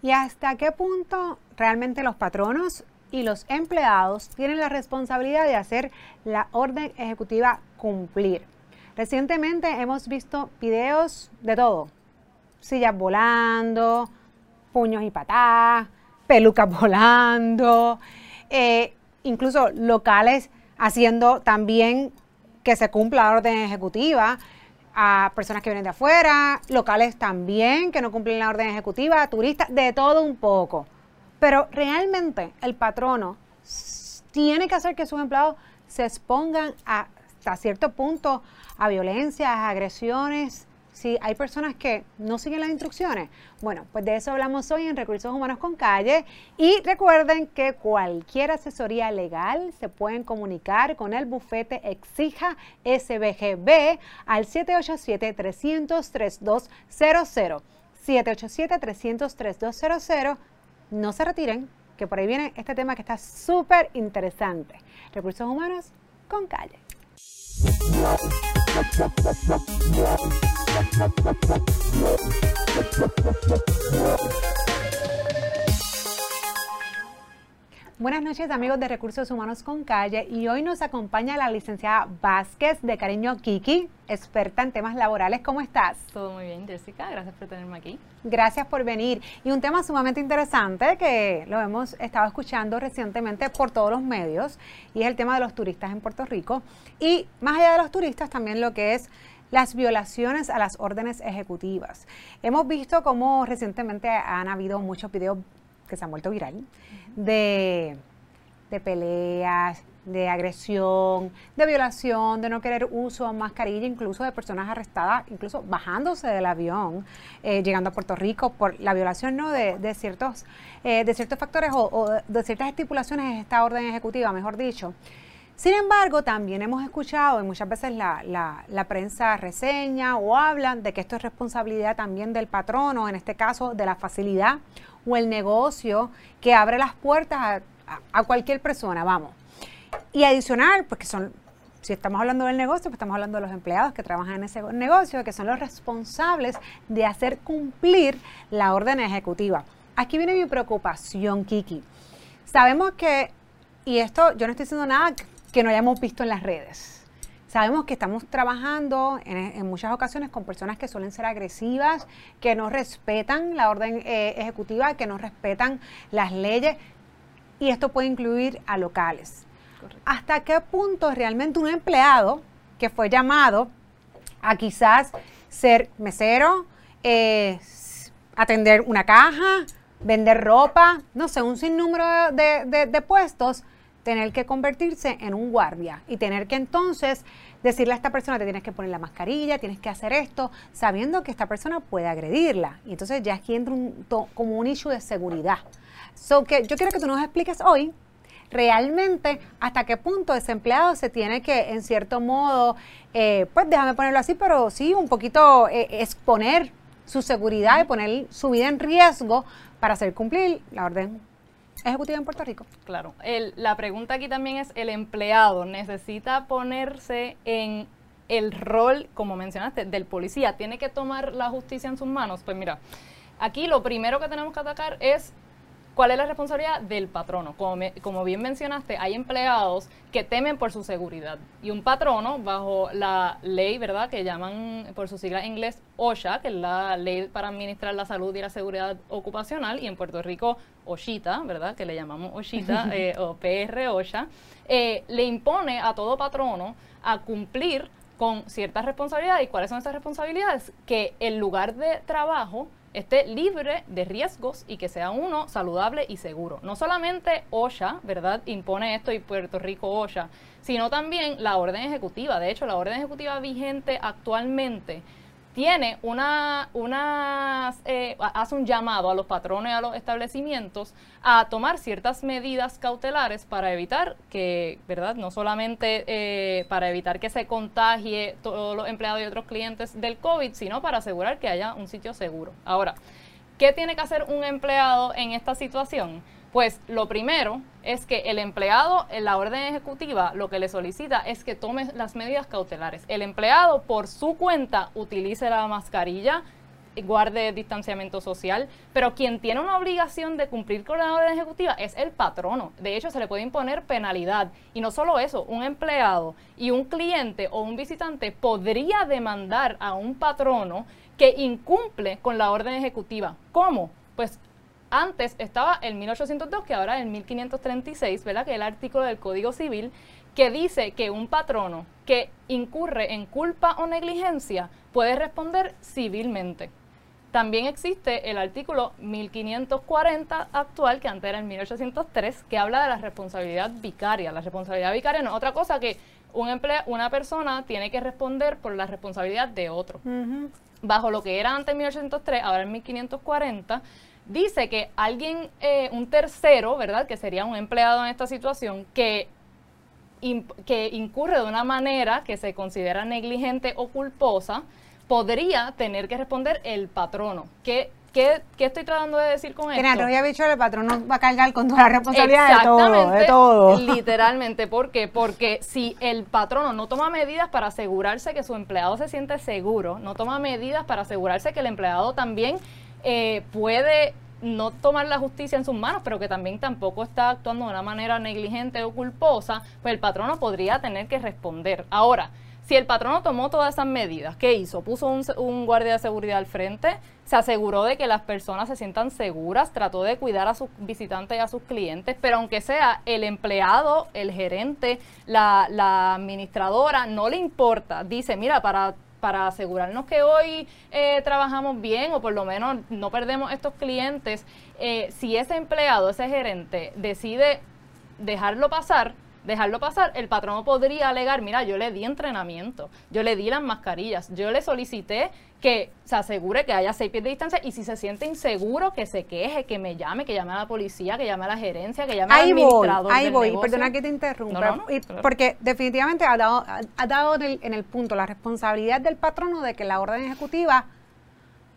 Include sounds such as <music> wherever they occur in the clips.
¿Y hasta qué punto realmente los patronos y los empleados tienen la responsabilidad de hacer la orden ejecutiva cumplir? Recientemente hemos visto videos de todo. Sillas volando, puños y patadas, pelucas <laughs> volando, eh, incluso locales haciendo también que se cumpla la orden ejecutiva a personas que vienen de afuera, locales también que no cumplen la orden ejecutiva, turistas, de todo un poco. Pero realmente el patrono tiene que hacer que sus empleados se expongan hasta cierto punto a violencia, a agresiones, si hay personas que no siguen las instrucciones. Bueno, pues de eso hablamos hoy en Recursos Humanos con Calle. Y recuerden que cualquier asesoría legal se pueden comunicar con el bufete Exija SBGB al 787-300-3200. 787-300-3200. No se retiren, que por ahí viene este tema que está súper interesante. Recursos Humanos con Calle. Wow. Buenas noches amigos de Recursos Humanos con Calle y hoy nos acompaña la licenciada Vázquez de Cariño Kiki, experta en temas laborales. ¿Cómo estás? Todo muy bien, Jessica. Gracias por tenerme aquí. Gracias por venir. Y un tema sumamente interesante que lo hemos estado escuchando recientemente por todos los medios y es el tema de los turistas en Puerto Rico. Y más allá de los turistas, también lo que es las violaciones a las órdenes ejecutivas. Hemos visto cómo recientemente han habido muchos videos que se han vuelto viral de, peleas, de agresión, de violación, de no querer uso de mascarilla, incluso de personas arrestadas, incluso bajándose del avión, eh, llegando a Puerto Rico por la violación ¿no? de, ciertos, eh, de ciertos factores o, de ciertas estipulaciones en esta orden ejecutiva, mejor dicho. Sin embargo, también hemos escuchado y muchas veces la, la, prensa reseña o hablan de que esto es responsabilidad también del patrono, en este caso de la facilidad o el negocio que abre las puertas a, cualquier persona, vamos. Y adicional, pues que son, si estamos hablando del negocio, pues estamos hablando de los empleados que trabajan en ese negocio, que son los responsables de hacer cumplir la orden ejecutiva. Aquí viene mi preocupación, Kiki. Sabemos que, y esto yo no estoy diciendo nada que no hayamos visto en las redes Sabemos que estamos trabajando en, muchas ocasiones con personas que suelen ser agresivas, que no respetan la orden eh, ejecutiva, que no respetan las leyes, y esto puede incluir a locales. ¿Hasta qué punto realmente un empleado que fue llamado a quizás ser mesero, eh, atender una caja, vender ropa, no sé, un sinnúmero de puestos, tener que convertirse en un guardia y tener que entonces decirle a esta persona, te tienes que poner la mascarilla, tienes que hacer esto, sabiendo que esta persona puede agredirla. Y entonces ya aquí entra un, como un issue de seguridad. So que yo quiero que tú nos expliques hoy realmente hasta qué punto ese empleado se tiene que, en cierto modo, eh, pues déjame ponerlo así, pero sí, un poquito eh, exponer su seguridad y poner su vida en riesgo para hacer cumplir la orden ejecutiva en Puerto Rico. Claro. la pregunta aquí también es, ¿el empleado necesita ponerse en el rol, como mencionaste, del policía? ¿Tiene que tomar la justicia en sus manos? Pues mira, aquí lo primero que tenemos que atacar es ¿Cuál es la responsabilidad del patrono? Como, como, bien mencionaste, hay empleados que temen por su seguridad. Y un patrono, bajo la ley, ¿verdad?, que llaman por su sigla en inglés OSHA, que es la ley para administrar la salud y la seguridad ocupacional, y en Puerto Rico OSHITA, ¿verdad?, que le llamamos OSHITA <laughs> eh, o PR OSHA, eh, le impone a todo patrono a cumplir con ciertas responsabilidades. ¿Y cuáles son esas responsabilidades? Que el lugar de trabajo esté libre de riesgos y que sea uno saludable y seguro. No solamente OSHA, ¿verdad? Impone esto y Puerto Rico OSHA, sino también la orden ejecutiva. De hecho, la orden ejecutiva vigente actualmente tiene una, una eh, hace un llamado a los patrones a los establecimientos a tomar ciertas medidas cautelares para evitar que, ¿verdad? No solamente eh, para evitar que se contagie todos los empleados y otros clientes del COVID, sino para asegurar que haya un sitio seguro. Ahora, ¿qué tiene que hacer un empleado en esta situación? Pues lo primero es que el empleado en la orden ejecutiva lo que le solicita es que tome las medidas cautelares. El empleado por su cuenta utilice la mascarilla, guarde distanciamiento social, pero quien tiene una obligación de cumplir con la orden ejecutiva es el patrono. De hecho, se le puede imponer penalidad. Y no solo eso, un empleado y un cliente o un visitante podría demandar a un patrono que incumple con la orden ejecutiva. ¿Cómo? Pues antes estaba el 1802, que ahora es el 1536, ¿verdad? Que es el artículo del Código Civil, que dice que un patrono que incurre en culpa o negligencia puede responder civilmente. También existe el artículo 1540 actual, que antes era el 1803, que habla de la responsabilidad vicaria. La responsabilidad vicaria no es otra cosa que un una persona tiene que responder por la responsabilidad de otro. Bajo lo que era antes 1803, ahora en 1540, dice que alguien, eh, un tercero, ¿verdad? Que sería un empleado en esta situación, que, que incurre de una manera que se considera negligente o culposa, podría tener que responder el patrono. ¿Qué, qué, qué estoy tratando de decir con esto? Que había dicho el patrono va a cargar con toda la responsabilidad de todo, de todo. Literalmente, ¿por qué? Porque si el patrono no toma medidas para asegurarse que su empleado se siente seguro, no toma medidas para asegurarse que el empleado también eh, puede no tomar la justicia en sus manos, pero que también tampoco está actuando de una manera negligente o culposa, pues el patrono podría tener que responder. Ahora, si el patrono tomó todas esas medidas, ¿qué hizo? Puso un, guardia de seguridad al frente, se aseguró de que las personas se sientan seguras, trató de cuidar a sus visitantes y a sus clientes, pero aunque sea el empleado, el gerente, la, la administradora, no le importa. Dice, mira, para para asegurarnos que hoy eh, trabajamos bien o por lo menos no perdemos estos clientes, eh, si ese empleado, ese gerente decide dejarlo pasar, dejarlo pasar, el patrono podría alegar, mira, yo le di entrenamiento, yo le di las mascarillas, yo le solicité que se asegure que haya seis pies de distancia y si se siente inseguro, que se queje, que me llame, que llame a la policía, que llame a la gerencia, que llame al administrador. Ahí voy, perdona que te interrumpa, porque definitivamente ha dado, ha dado en el, en el punto la responsabilidad del patrono de que la orden ejecutiva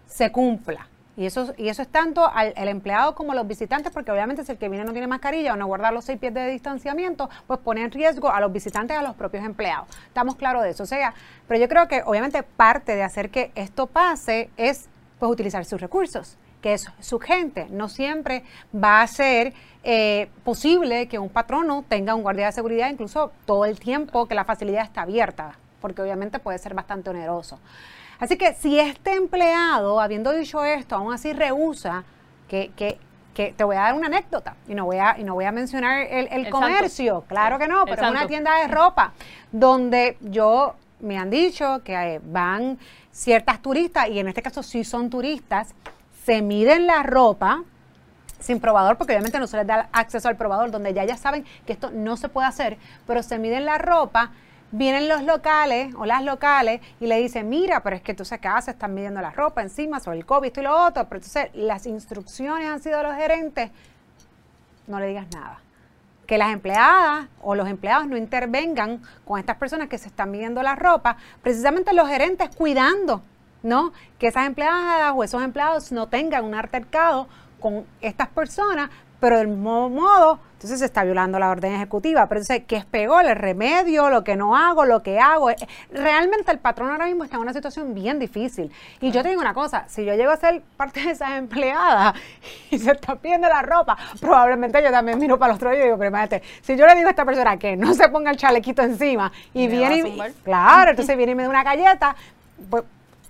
se cumpla. Y eso, y eso es tanto al empleado como a los visitantes, porque obviamente si el que viene no tiene mascarilla o no guarda los seis pies de distanciamiento, pues pone en riesgo a los visitantes y a los propios empleados. Estamos claros de eso. O sea, pero yo creo que obviamente parte de hacer que esto pase es pues utilizar sus recursos que es su gente. No siempre va a ser eh, posible que un patrono tenga un guardia de seguridad incluso todo el tiempo que la facilidad está abierta, porque obviamente puede ser bastante oneroso. Así que si este empleado, habiendo dicho esto, aún así rehúsa, que, que, que te voy a dar una anécdota y no voy a, y no voy a mencionar el, comercio, claro que no, pero es una tienda de ropa donde yo me han dicho que van ciertas turistas, y en este caso sí son turistas, se miden la ropa sin probador, porque obviamente no se les da acceso al probador, donde ya ya saben que esto no se puede hacer, pero se miden la ropa vienen los locales o las locales y le dicen, mira, pero es que tú sabes se están midiendo la ropa encima sobre el COVID y lo otro, pero entonces las instrucciones han sido de los gerentes, no le digas nada. Que las empleadas o los empleados no intervengan con estas personas que se están midiendo la ropa, precisamente los gerentes cuidando, ¿no? Que esas empleadas o esos empleados no tengan un altercado con estas personas pero del mismo modo, entonces se está violando la orden ejecutiva. Pero entonces, ¿qué es peor? ¿El remedio? ¿Lo que no hago? ¿Lo que hago? Eh, realmente el patrón ahora mismo está en una situación bien difícil. Y yo te digo una cosa, si yo llego a ser parte de esas empleadas <laughs> y se está pidiendo la ropa, probablemente yo también miro para los otro y digo, pero imagínate, si yo le digo a esta persona que no se ponga el chalequito encima y viene y, claro, entonces viene y me da una galleta, pues,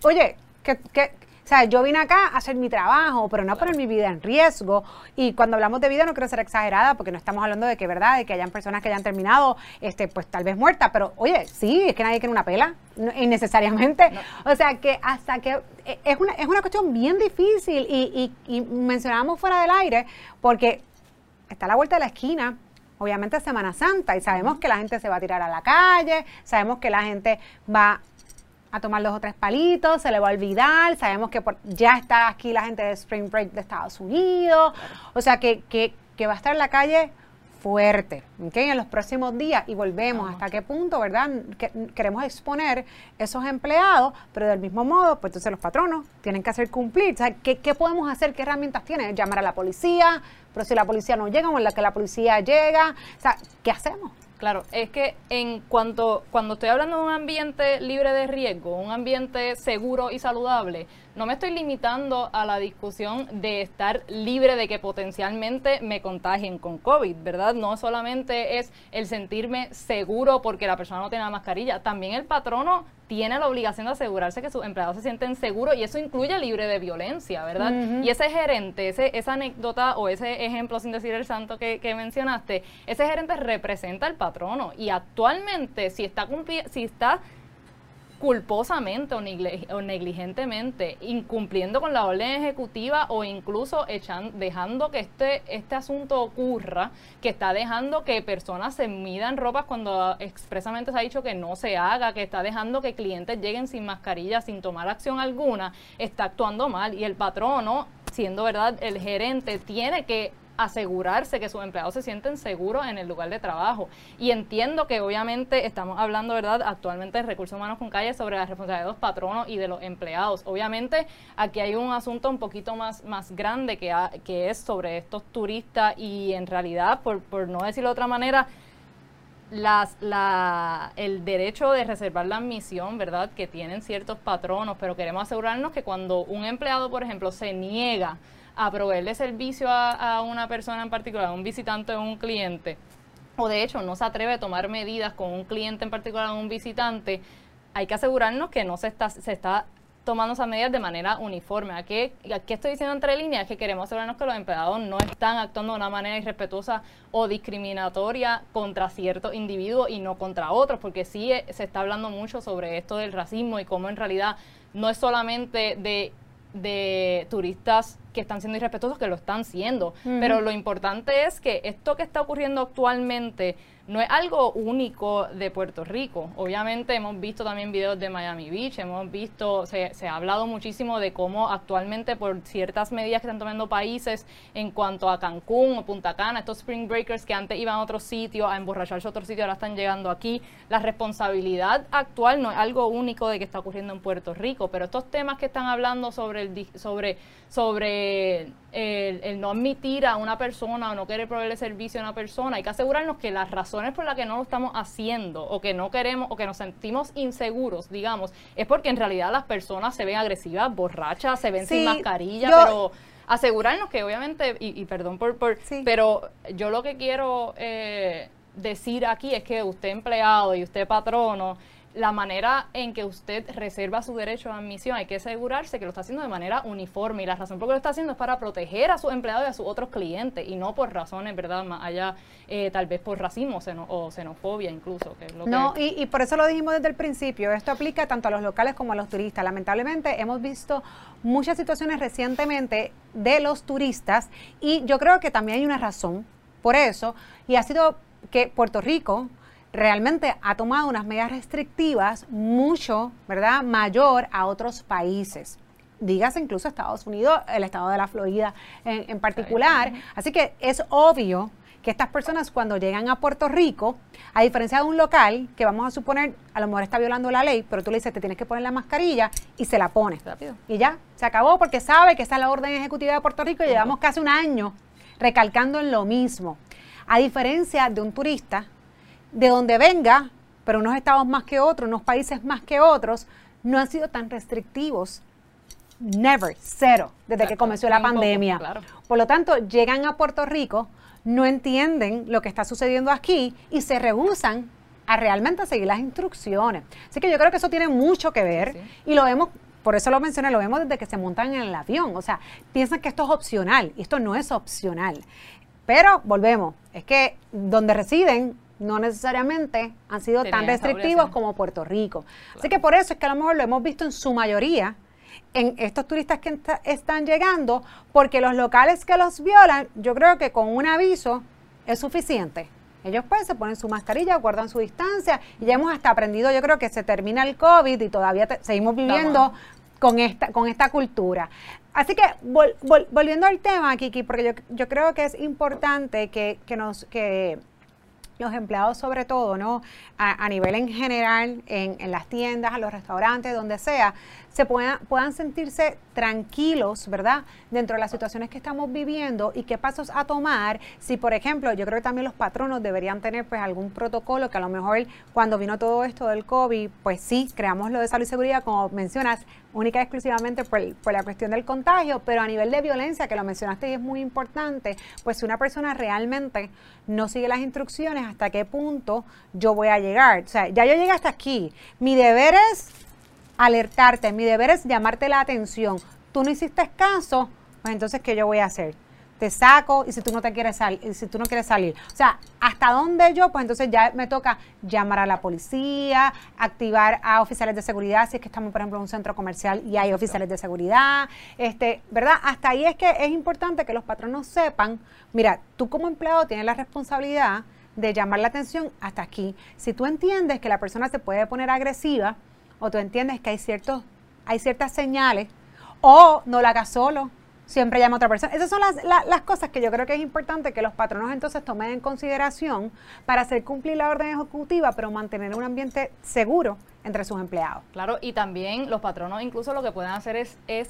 oye, ¿qué, qué o sea, yo vine acá a hacer mi trabajo, pero no poner mi vida en riesgo. Y cuando hablamos de vida no quiero ser exagerada porque no estamos hablando de que, ¿verdad?, de que hayan personas que hayan terminado, este, pues tal vez muertas. Pero, oye, sí, es que nadie quiere una pela, innecesariamente. O sea, que hasta que eh, es una, es una cuestión bien difícil y, y, y mencionábamos fuera del aire porque está a la vuelta de la esquina obviamente Semana Santa y sabemos que la gente se va a tirar a la calle, sabemos que la gente va a tomar dos o tres palitos, se le va a olvidar, sabemos que ya está aquí la gente de Spring Break de Estados Unidos, o sea que, que, va a estar en la calle fuerte ¿okay? en los próximos días y volvemos hasta qué punto, ¿verdad? queremos exponer esos empleados, pero del mismo modo, pues entonces los patronos tienen que hacer cumplir. O sea, ¿qué, ¿qué, podemos hacer? ¿Qué herramientas tienen? Llamar a la policía, pero si la policía no llega o en la que la policía llega, o sea, ¿qué hacemos? Claro, es que en cuanto cuando estoy hablando de un ambiente libre de riesgo, un ambiente seguro y saludable, no me estoy limitando a la discusión de estar libre de que potencialmente me contagien con COVID, ¿verdad? No solamente es el sentirme seguro porque la persona no tiene la mascarilla, también el patrono tiene la obligación de asegurarse que sus empleados se sienten seguros y eso incluye libre de violencia, ¿verdad? Y ese gerente, ese, esa anécdota o ese ejemplo, sin decir el santo que, que mencionaste, ese gerente representa al patrono y actualmente si está, si está culposamente o, negligentemente, incumpliendo con la orden ejecutiva o incluso echan, dejando que este, este asunto ocurra, que está dejando que personas se midan ropas cuando expresamente se ha dicho que no se haga, que está dejando que clientes lleguen sin mascarilla, sin tomar acción alguna, está actuando mal. Y el patrono siendo verdad el gerente tiene que asegurarse que sus empleados se sienten seguros en el lugar de trabajo. Y entiendo que obviamente estamos hablando, ¿verdad?, actualmente de recursos humanos con calle sobre la responsabilidad de los patronos y de los empleados. Obviamente aquí hay un asunto un poquito más, más grande que, que es sobre estos turistas y en realidad, por, por no decirlo de otra manera, las, la, el derecho de reservar la admisión, ¿verdad? Que tienen ciertos patronos, pero queremos asegurarnos que cuando un empleado, por ejemplo, se niega a proveerle servicio a, una persona en particular, a un visitante o un cliente, o de hecho no se atreve a tomar medidas con un cliente en particular o un visitante, hay que asegurarnos que no se está, se está tomando esas medidas de manera uniforme. Aquí, aquí estoy diciendo entre líneas que queremos asegurarnos que los empleados no están actuando de una manera irrespetuosa o discriminatoria contra ciertos individuos y no contra otros, porque sí eh, se está hablando mucho sobre esto del racismo y cómo en realidad no es solamente de de turistas que están siendo irrespetuosos, que lo están siendo. Pero lo importante es que esto que está ocurriendo actualmente no es algo único de Puerto Rico. Obviamente hemos visto también videos de Miami Beach, hemos visto, se, se, ha hablado muchísimo de cómo actualmente por ciertas medidas que están tomando países en cuanto a Cancún o Punta Cana, estos spring breakers que antes iban a otro sitio a emborracharse a otro sitio, ahora están llegando aquí. La responsabilidad actual no es algo único de que está ocurriendo en Puerto Rico, pero estos temas que están hablando sobre el sobre sobre el, no admitir a una persona o no querer proveerle servicio a una persona, hay que asegurarnos que las razones por las que no lo estamos haciendo o que no queremos o que nos sentimos inseguros, digamos, es porque en realidad las personas se ven agresivas, borrachas, se ven sin mascarilla, pero asegurarnos que obviamente, y, perdón por, por pero yo lo que quiero eh, decir aquí es que usted empleado y usted patrono, la manera en que usted reserva su derecho a admisión, hay que asegurarse que lo está haciendo de manera uniforme y la razón por la que lo está haciendo es para proteger a sus empleados y a sus otros clientes y no por razones, ¿verdad? Más allá, eh, tal vez por racismo o xenofobia incluso. Que es lo no, y, y por eso lo dijimos desde el principio, esto aplica tanto a los locales como a los turistas. Lamentablemente hemos visto muchas situaciones recientemente de los turistas y yo creo que también hay una razón por eso y ha sido que Puerto Rico realmente ha tomado unas medidas restrictivas mucho, ¿verdad?, mayor a otros países. Dígase incluso Estados Unidos, el estado de la Florida en, particular. Así que es obvio que estas personas cuando llegan a Puerto Rico, a diferencia de un local, que vamos a suponer, a lo mejor está violando la ley, pero tú le dices, te tienes que poner la mascarilla y se la pone. Rápido. Y ya, se acabó porque sabe que esa es la orden ejecutiva de Puerto Rico y llevamos casi un año recalcando en lo mismo. A diferencia de un turista de donde venga, pero unos estados más que otros, unos países más que otros, no han sido tan restrictivos. Never, cero, desde que comenzó la pandemia. Por lo tanto, llegan a Puerto Rico, no entienden lo que está sucediendo aquí y se rehusan a realmente seguir las instrucciones. Así que yo creo que eso tiene mucho que ver y lo vemos, por eso lo mencioné, lo vemos desde que se montan en el avión. O sea, piensan que esto es opcional y esto no es opcional. Pero volvemos, es que donde residen no necesariamente han sido tan restrictivos como Puerto Rico. Así que por eso es que a lo mejor lo hemos visto en su mayoría en estos turistas que están llegando, porque los locales que los violan, yo creo que con un aviso es suficiente. Ellos pues se ponen su mascarilla, guardan su distancia y ya hemos hasta aprendido, yo creo que se termina el COVID y todavía seguimos viviendo con esta, con esta cultura. Así que volviendo al tema, Kiki, porque yo, yo creo que es importante que, que nos... Que, los empleados sobre todo, ¿no? A, nivel en general, en, las tiendas, a los restaurantes, donde sea, se puedan, puedan sentirse tranquilos, ¿verdad? Dentro de las situaciones que estamos viviendo y qué pasos a tomar. Si, por ejemplo, yo creo que también los patronos deberían tener pues algún protocolo que a lo mejor cuando vino todo esto del COVID, pues sí, creamos lo de salud y seguridad, como mencionas, única y exclusivamente por, por, la cuestión del contagio, pero a nivel de violencia, que lo mencionaste y es muy importante, pues si una persona realmente no sigue las instrucciones, hasta qué punto yo voy a llegar. O sea, ya yo llegué hasta aquí. Mi deber es alertarte, mi deber es llamarte la atención. Tú no hiciste caso, pues entonces, ¿qué yo voy a hacer? te saco y si tú no te quieres salir, si tú no quieres salir. O sea, hasta dónde yo, pues entonces ya me toca llamar a la policía, activar a oficiales de seguridad, si es que estamos, por ejemplo, en un centro comercial y hay oficiales de seguridad, este, ¿verdad? Hasta ahí es que es importante que los patronos sepan, mira, tú como empleado tienes la responsabilidad de llamar la atención hasta aquí. Si tú entiendes que la persona se puede poner agresiva o tú entiendes que hay ciertos hay ciertas señales o no la hagas solo, siempre llama a otra persona. Esas son las, las, cosas que yo creo que es importante que los patronos entonces tomen en consideración para hacer cumplir la orden ejecutiva, pero mantener un ambiente seguro entre sus empleados. Claro, y también los patronos incluso lo que pueden hacer es, es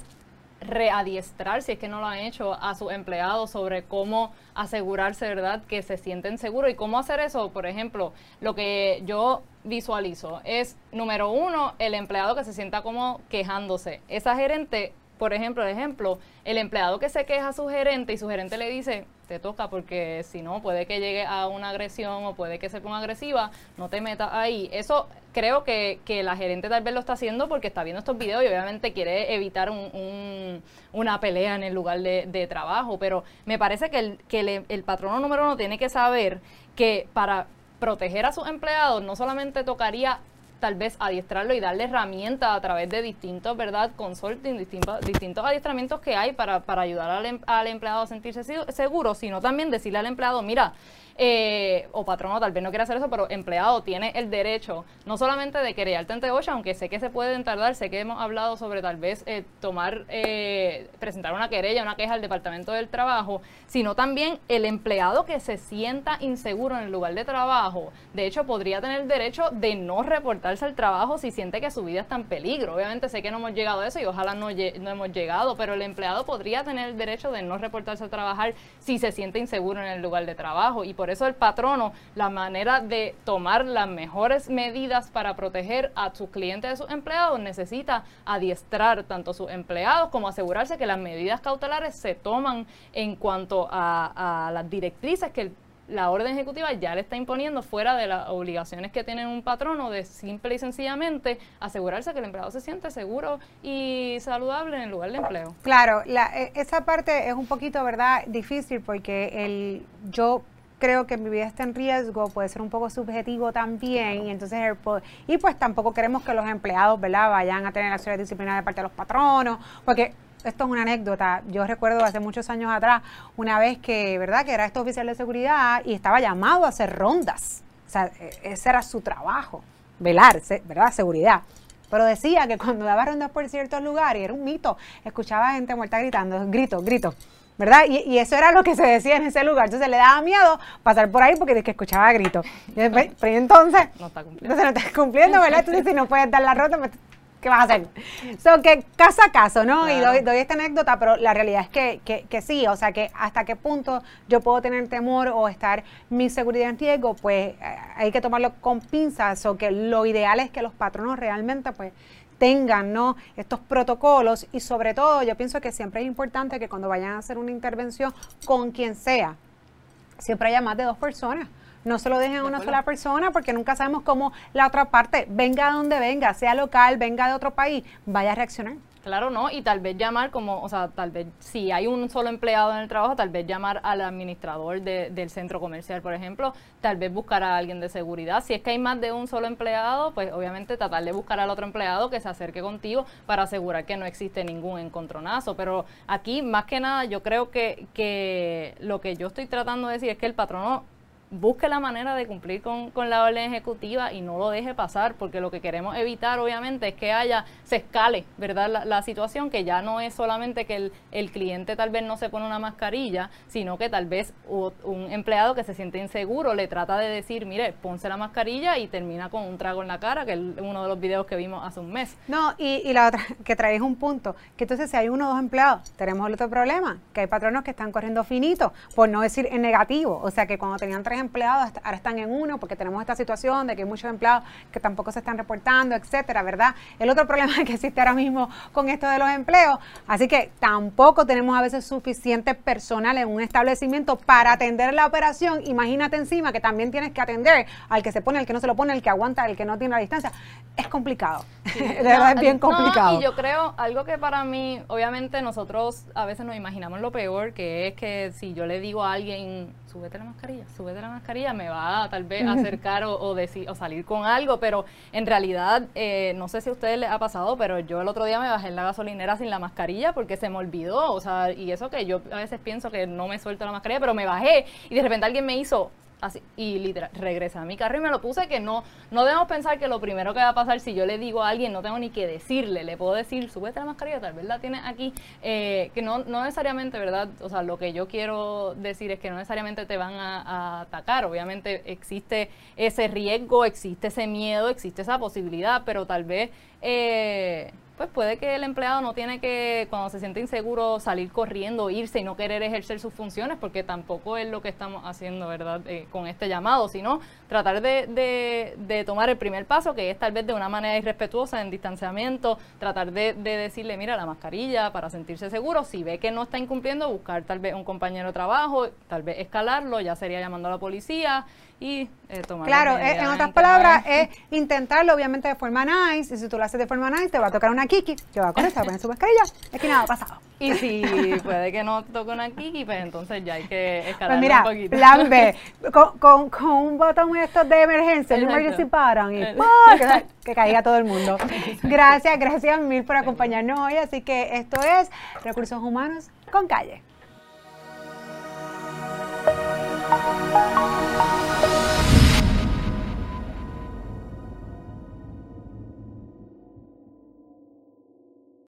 readiestrar, si es que no lo han hecho, a sus empleados sobre cómo asegurarse, ¿verdad?, que se sienten seguros. ¿Y cómo hacer eso? Por ejemplo, lo que yo visualizo es, número uno, el empleado que se sienta como quejándose. Esa gerente por ejemplo, el ejemplo, el empleado que se queja a su gerente y su gerente le dice, te toca porque si no puede que llegue a una agresión o puede que se ponga agresiva, no te metas ahí. Eso creo que, que la gerente tal vez lo está haciendo porque está viendo estos videos y obviamente quiere evitar un, una pelea en el lugar de, trabajo, pero me parece que, el, que el patrono número uno tiene que saber que para proteger a sus empleados no solamente tocaría tal vez adiestrarlo y darle herramientas a través de distintos, ¿verdad? Consulting, distintos, distintos adiestramientos que hay para, para ayudar al, em, al empleado a sentirse seguro, sino también decirle al empleado, mira, eh, o patrono tal vez no quiere hacer eso, pero empleado tiene el derecho no solamente de querellarte ante OSHA, aunque sé que se pueden tardar, sé que hemos hablado sobre tal vez eh, tomar, eh, presentar una querella, una queja al Departamento del Trabajo, sino también el empleado que se sienta inseguro en el lugar de trabajo, de hecho podría tener el derecho de no reportarse al trabajo si siente que su vida está en peligro. Obviamente sé que no hemos llegado a eso y ojalá no, no hemos llegado, pero el empleado podría tener el derecho de no reportarse a trabajar si se siente inseguro en el lugar de trabajo y eso el patrono, la manera de tomar las mejores medidas para proteger a sus clientes a sus empleados, necesita adiestrar tanto a sus empleados como asegurarse que las medidas cautelares se toman en cuanto a, las directrices que la orden ejecutiva ya le está imponiendo fuera de las obligaciones que tiene un patrono de simple y sencillamente asegurarse que el empleado se siente seguro y saludable en el lugar de empleo. Claro, e, esa parte es un poquito, ¿verdad?, difícil porque el, yo creo que mi vida está en riesgo, puede ser un poco subjetivo también, y entonces y pues tampoco queremos que los empleados, ¿verdad?, vayan a tener acciones disciplinarias de parte de los patronos, porque esto es una anécdota. Yo recuerdo hace muchos años atrás, una vez que, ¿verdad?, que era este oficial de seguridad y estaba llamado a hacer rondas. O sea, e, ese era su trabajo, velar, ¿verdad?, seguridad. Pero decía que cuando daba rondas por ciertos lugares, era un mito, escuchaba gente muerta gritando, gritos, gritos. ¿Verdad? Y, eso era lo que se decía en ese lugar. Entonces le daba miedo pasar por ahí porque que escuchaba gritos. <laughs> Pero entonces, no está cumpliendo. Entonces no está cumpliendo, ¿verdad? Entonces si no puedes dar la ronda, pues ¿qué vas a hacer? So que caso a caso, ¿no? Y doy, esta anécdota, pero la realidad es que, que, sí, o sea, que hasta qué punto yo puedo tener temor o estar mi seguridad en riesgo, pues eh, hay que tomarlo con pinzas, o que lo ideal es que los patronos realmente, pues, tengan ¿no? estos protocolos y sobre todo yo pienso que siempre es importante que cuando vayan a hacer una intervención con quien sea, siempre haya más de dos personas no se lo dejen a una sola persona porque nunca sabemos cómo la otra parte, venga de donde venga, sea local, venga de otro país, vaya a reaccionar. Claro, ¿no? Y tal vez llamar como, o sea, tal vez si hay un solo empleado en el trabajo, tal vez llamar al administrador del centro comercial, por ejemplo, tal vez buscar a alguien de seguridad. Si es que hay más de un solo empleado, pues obviamente tratar de buscar al otro empleado que se acerque contigo para asegurar que no existe ningún encontronazo. Pero aquí, más que nada, yo creo que, que lo que yo estoy tratando de decir es que el patrono busque la manera de cumplir con, con, la orden ejecutiva y no lo deje pasar, porque lo que queremos evitar, obviamente, es que haya, se escale, ¿verdad? La, situación, que ya no es solamente que el, el, cliente tal vez no se pone una mascarilla, sino que tal vez un empleado que se siente inseguro le trata de decir, mire, ponse la mascarilla y termina con un trago en la cara, que es uno de los videos que vimos hace un mes. No, y, y la otra, <laughs> que traes un punto, que entonces si hay uno o dos empleados, tenemos el otro problema, que hay patronos que están corriendo finito, por no decir en negativo, o sea que cuando tenían tres empleados, ahora están en uno porque tenemos esta situación de que hay muchos empleados que tampoco se están reportando, etcétera, ¿verdad? El otro <laughs> problema que existe ahora mismo con esto de los empleos, así que tampoco tenemos a veces suficiente personal en un establecimiento para atender la operación. Imagínate encima que también tienes que atender al que se pone, al que no se lo pone, el que aguanta, el que no tiene la distancia. Es complicado. <laughs> de verdad es bien complicado. y yo creo algo que para mí, obviamente nosotros a veces nos imaginamos lo peor, que es que si yo le digo a alguien súbete la mascarilla, súbete la mascarilla, me va tal vez acercar o, decir, o salir con algo, pero en realidad, eh, no sé si a ustedes les ha pasado, pero yo el otro día me bajé en la gasolinera sin la mascarilla porque se me olvidó, o sea, y eso que yo a veces pienso que no me suelto la mascarilla, pero me bajé y de repente alguien me hizo, Así, y literal, regresé a mi carro y me lo puse que no, no debemos pensar que lo primero que va a pasar si yo le digo a alguien, no tengo ni que decirle, le puedo decir, súbete la mascarilla, tal vez la tienes aquí, eh, que no, no necesariamente, ¿verdad? O sea, lo que yo quiero decir es que no necesariamente te van a, atacar, obviamente existe ese riesgo, existe ese miedo, existe esa posibilidad, pero tal vez... Eh, pues puede que el empleado no tiene que, cuando se siente inseguro, salir corriendo, irse y no querer ejercer sus funciones, porque tampoco es lo que estamos haciendo, ¿verdad?, eh, con este llamado, sino tratar de, de, tomar el primer paso, que es tal vez de una manera irrespetuosa, en distanciamiento, tratar de, de decirle, mira, la mascarilla para sentirse seguro, si ve que no está incumpliendo, buscar tal vez un compañero de trabajo, tal vez escalarlo, ya sería llamando a la policía y eh, tomar Claro, eh, en otras palabras, es intentarlo obviamente de forma nice, y si tú lo haces de forma nice, te va a tocar una kiki, que va con eso, va a poner su mascarilla, es que nada ha pasado. Y si puede que no toque una kiki, pues entonces ya hay que escalar pues mira, un poquito. plan B, con, con, con un botón estos de emergencia, el emergency button, y que, que, caiga todo el mundo. Gracias, gracias mil por acompañarnos hoy, así que esto es Recursos Humanos con Calle.